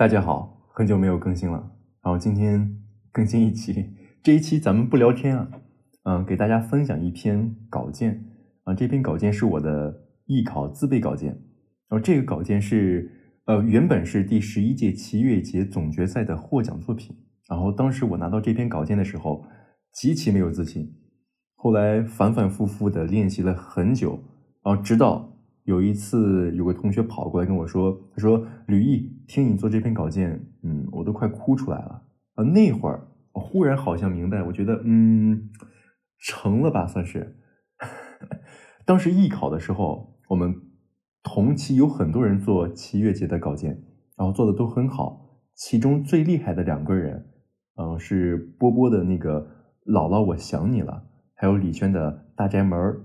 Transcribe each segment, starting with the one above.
大家好，很久没有更新了，然后今天更新一期。这一期咱们不聊天啊，嗯，给大家分享一篇稿件啊。这篇稿件是我的艺考自备稿件，然后这个稿件是呃原本是第十一届七月节总决赛的获奖作品。然后当时我拿到这篇稿件的时候，极其没有自信。后来反反复复的练习了很久，然后直到有一次有个同学跑过来跟我说：“他说吕毅，听你做这篇稿件，嗯，我都快哭出来了。”啊，那会儿我忽然好像明白，我觉得嗯，成了吧，算是。当时艺考的时候，我们同期有很多人做七月节的稿件，然后做的都很好，其中最厉害的两个人。嗯，是波波的那个姥姥，我想你了，还有李轩的大宅门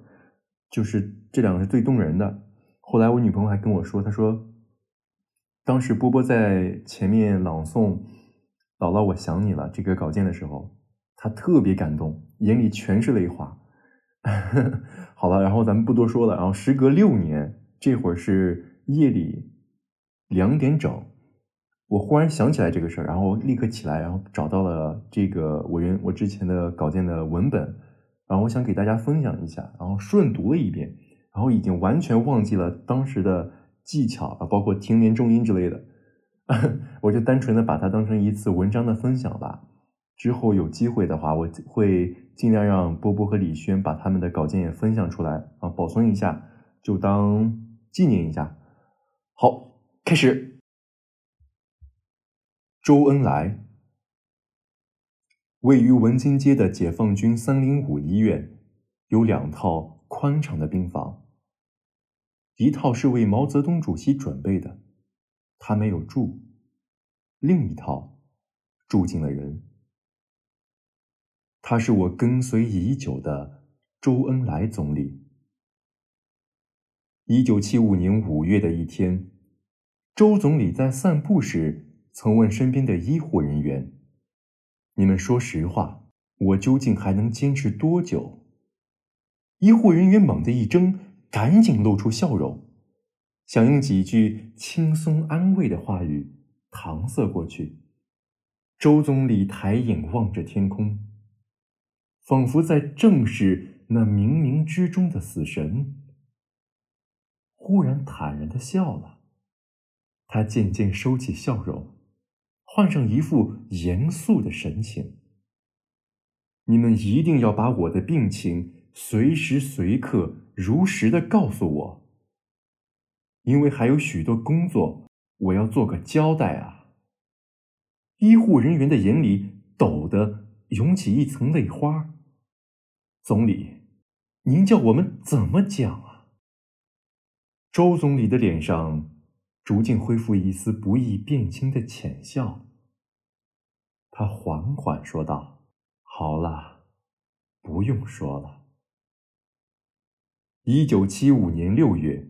就是这两个是最动人的。后来我女朋友还跟我说，她说，当时波波在前面朗诵“姥姥我想你了”这个稿件的时候，她特别感动，眼里全是泪花。好了，然后咱们不多说了。然后时隔六年，这会儿是夜里两点整。我忽然想起来这个事儿，然后立刻起来，然后找到了这个我原我之前的稿件的文本，然后我想给大家分享一下，然后顺读了一遍，然后已经完全忘记了当时的技巧啊，包括停连重音之类的，我就单纯的把它当成一次文章的分享吧。之后有机会的话，我会尽量让波波和李轩把他们的稿件也分享出来啊，保存一下，就当纪念一下。好，开始。周恩来位于文津街的解放军三零五医院有两套宽敞的病房，一套是为毛泽东主席准备的，他没有住；另一套住进了人，他是我跟随已久的周恩来总理。一九七五年五月的一天，周总理在散步时。曾问身边的医护人员：“你们说实话，我究竟还能坚持多久？”医护人员猛地一怔，赶紧露出笑容，想用几句轻松安慰的话语搪塞过去。周总理抬眼望着天空，仿佛在正视那冥冥之中的死神，忽然坦然的笑了。他渐渐收起笑容。换上一副严肃的神情。你们一定要把我的病情随时随刻如实的告诉我，因为还有许多工作我要做个交代啊。医护人员的眼里陡的涌起一层泪花。总理，您叫我们怎么讲啊？周总理的脸上逐渐恢复一丝不易辨清的浅笑。他缓缓说道：“好了，不用说了。”一九七五年六月，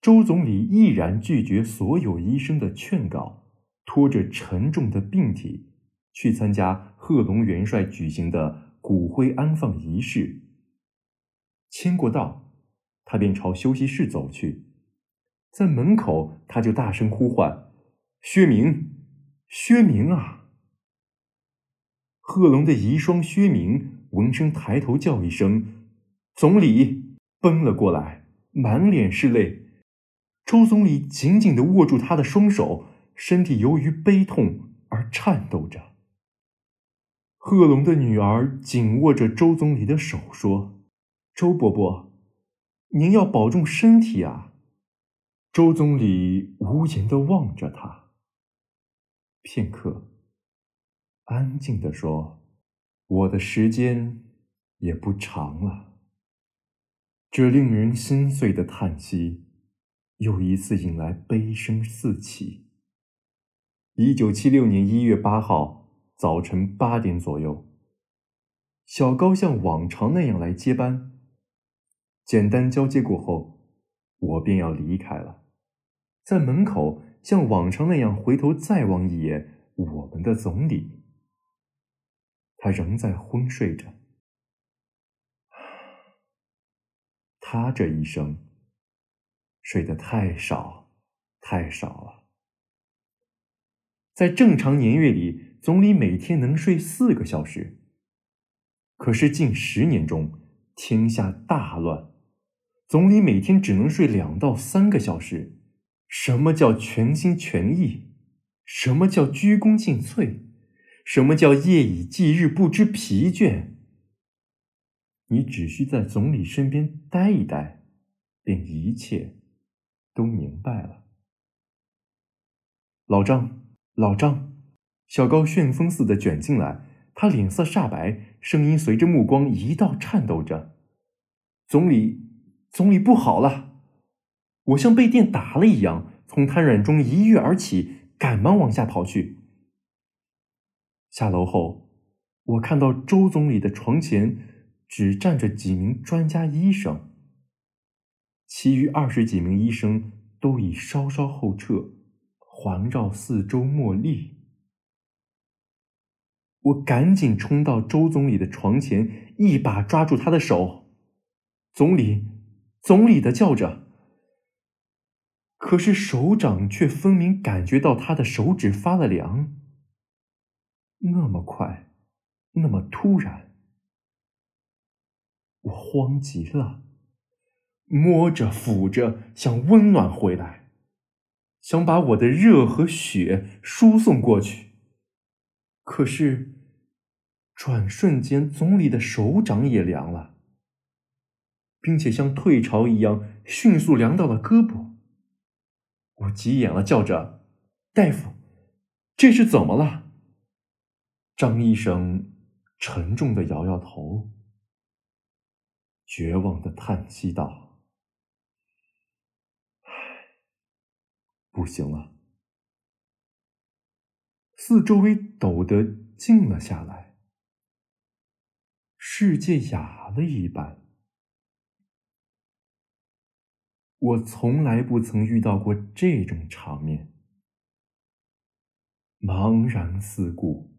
周总理毅然拒绝所有医生的劝告，拖着沉重的病体去参加贺龙元帅举行的骨灰安放仪式。签过到，他便朝休息室走去，在门口他就大声呼唤：“薛明，薛明啊！”贺龙的遗孀薛明闻声抬头叫一声：“总理！”奔了过来，满脸是泪。周总理紧紧的握住他的双手，身体由于悲痛而颤抖着。贺龙的女儿紧握着周总理的手说：“周伯伯，您要保重身体啊！”周总理无言的望着他，片刻。安静地说：“我的时间也不长了。”这令人心碎的叹息，又一次引来悲声四起。一九七六年一月八号早晨八点左右，小高像往常那样来接班。简单交接过后，我便要离开了，在门口像往常那样回头再望一眼我们的总理。他仍在昏睡着，他这一生睡得太少，太少了。在正常年月里，总理每天能睡四个小时。可是近十年中，天下大乱，总理每天只能睡两到三个小时。什么叫全心全意？什么叫鞠躬尽瘁？什么叫夜以继日不知疲倦？你只需在总理身边待一待，便一切都明白了。老张，老张，小高旋风似的卷进来，他脸色煞白，声音随着目光一道颤抖着：“总理，总理不好了！”我像被电打了一样，从瘫软中一跃而起，赶忙往下跑去。下楼后，我看到周总理的床前只站着几名专家医生，其余二十几名医生都已稍稍后撤，环绕四周默立。我赶紧冲到周总理的床前，一把抓住他的手，总理，总理的叫着。可是手掌却分明感觉到他的手指发了凉，那么快，那么突然，我慌极了，摸着抚着想温暖回来，想把我的热和血输送过去。可是，转瞬间，总理的手掌也凉了，并且像退潮一样迅速凉到了胳膊。我急眼了，叫着：“大夫，这是怎么了？”张医生沉重的摇摇头，绝望的叹息道：“，不行了。”四周围陡得静了下来，世界哑了一般。我从来不曾遇到过这种场面，茫然四顾。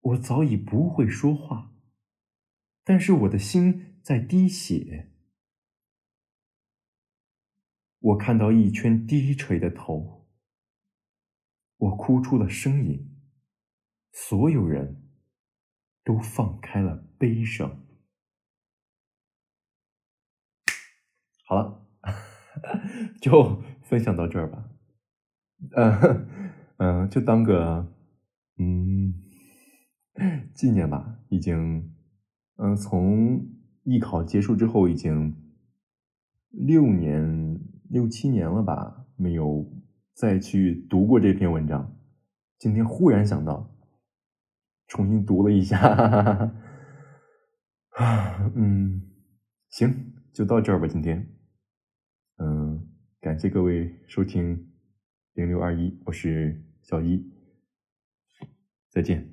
我早已不会说话，但是我的心在滴血。我看到一圈低垂的头，我哭出了声音，所有人都放开了悲伤。好了。就分享到这儿吧，嗯嗯，就当个嗯纪念吧。已经嗯，从艺考结束之后，已经六年六七年了吧，没有再去读过这篇文章。今天忽然想到，重新读了一下，啊，嗯，行，就到这儿吧，今天。嗯，感谢各位收听零六二一，我是小一，再见。